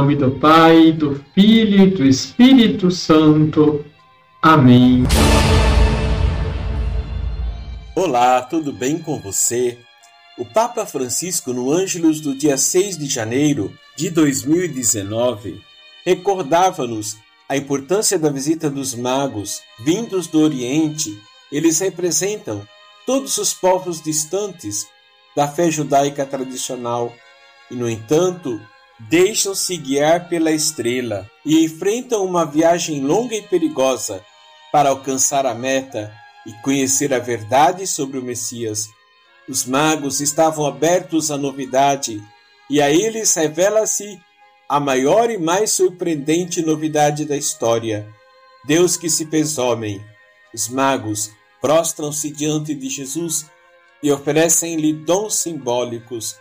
nome do Pai, do Filho e do Espírito Santo. Amém. Olá, tudo bem com você? O Papa Francisco, no Ângelus do dia 6 de janeiro de 2019, recordava-nos a importância da visita dos magos vindos do Oriente. Eles representam todos os povos distantes da fé judaica tradicional e, no entanto, deixam-se guiar pela estrela e enfrentam uma viagem longa e perigosa para alcançar a meta e conhecer a verdade sobre o Messias. Os magos estavam abertos à novidade e a eles revela-se a maior e mais surpreendente novidade da história: Deus que se fez homem. Os magos prostram-se diante de Jesus e oferecem-lhe dons simbólicos,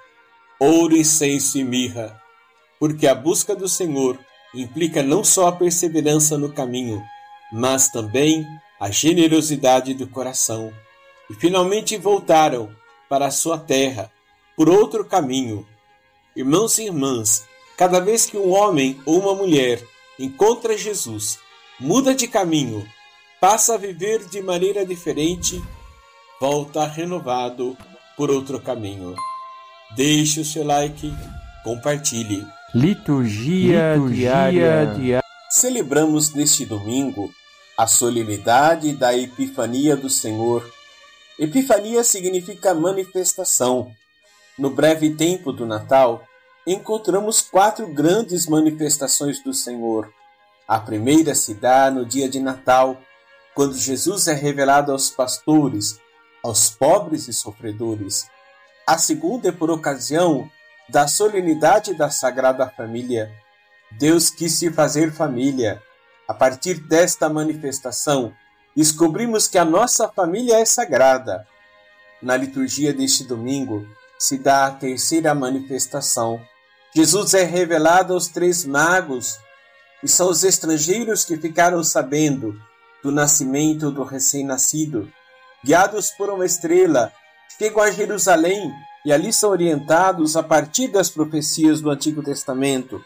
ouro, incenso e mirra porque a busca do Senhor implica não só a perseverança no caminho, mas também a generosidade do coração. E finalmente voltaram para a sua terra por outro caminho. Irmãos e irmãs, cada vez que um homem ou uma mulher encontra Jesus, muda de caminho, passa a viver de maneira diferente, volta renovado por outro caminho. Deixe o seu like, compartilhe. Liturgia, Liturgia diária. diária. Celebramos neste domingo a solenidade da Epifania do Senhor. Epifania significa manifestação. No breve tempo do Natal, encontramos quatro grandes manifestações do Senhor. A primeira se dá no dia de Natal, quando Jesus é revelado aos pastores, aos pobres e sofredores. A segunda é por ocasião da solenidade da Sagrada Família. Deus quis se fazer família. A partir desta manifestação, descobrimos que a nossa família é sagrada. Na liturgia deste domingo, se dá a terceira manifestação. Jesus é revelado aos três magos, e são os estrangeiros que ficaram sabendo do nascimento do recém-nascido. Guiados por uma estrela, chegam a Jerusalém e ali são orientados a partir das profecias do Antigo Testamento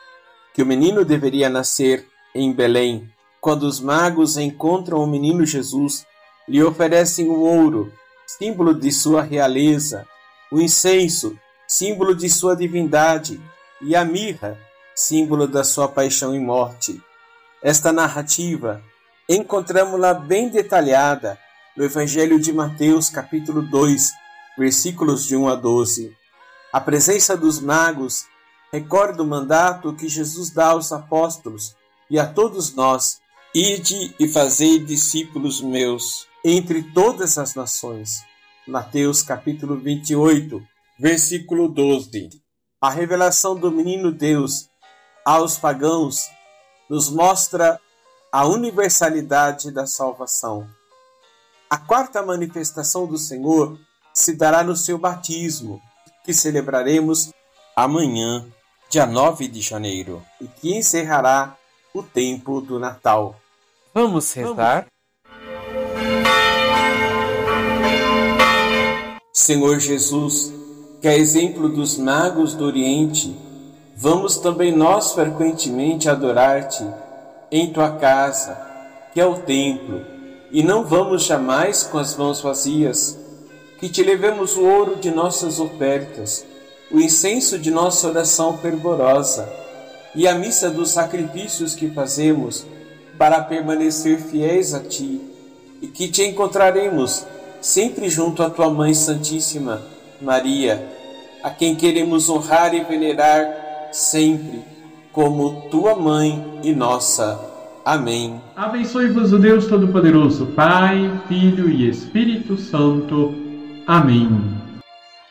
que o menino deveria nascer em Belém. Quando os magos encontram o menino Jesus, lhe oferecem o ouro, símbolo de sua realeza, o incenso, símbolo de sua divindade, e a mirra, símbolo da sua paixão e morte. Esta narrativa encontramos-la bem detalhada no Evangelho de Mateus, capítulo 2, versículos de 1 a 12. A presença dos magos recorda o mandato que Jesus dá aos apóstolos e a todos nós: Ide e fazei discípulos meus entre todas as nações. Mateus capítulo 28, versículo 12. A revelação do menino Deus aos pagãos nos mostra a universalidade da salvação. A quarta manifestação do Senhor se dará no seu batismo, que celebraremos amanhã, dia 9 de janeiro, e que encerrará o tempo do Natal. Vamos rezar? Senhor Jesus, que é exemplo dos magos do Oriente, vamos também nós frequentemente adorar-te em tua casa, que é o templo, e não vamos jamais com as mãos vazias que te levemos o ouro de nossas ofertas, o incenso de nossa oração fervorosa e a missa dos sacrifícios que fazemos para permanecer fiéis a ti e que te encontraremos sempre junto à tua Mãe Santíssima, Maria, a quem queremos honrar e venerar sempre como tua mãe e nossa. Amém. Abençoe-vos o Deus Todo-Poderoso, Pai, Filho e Espírito Santo. Amém.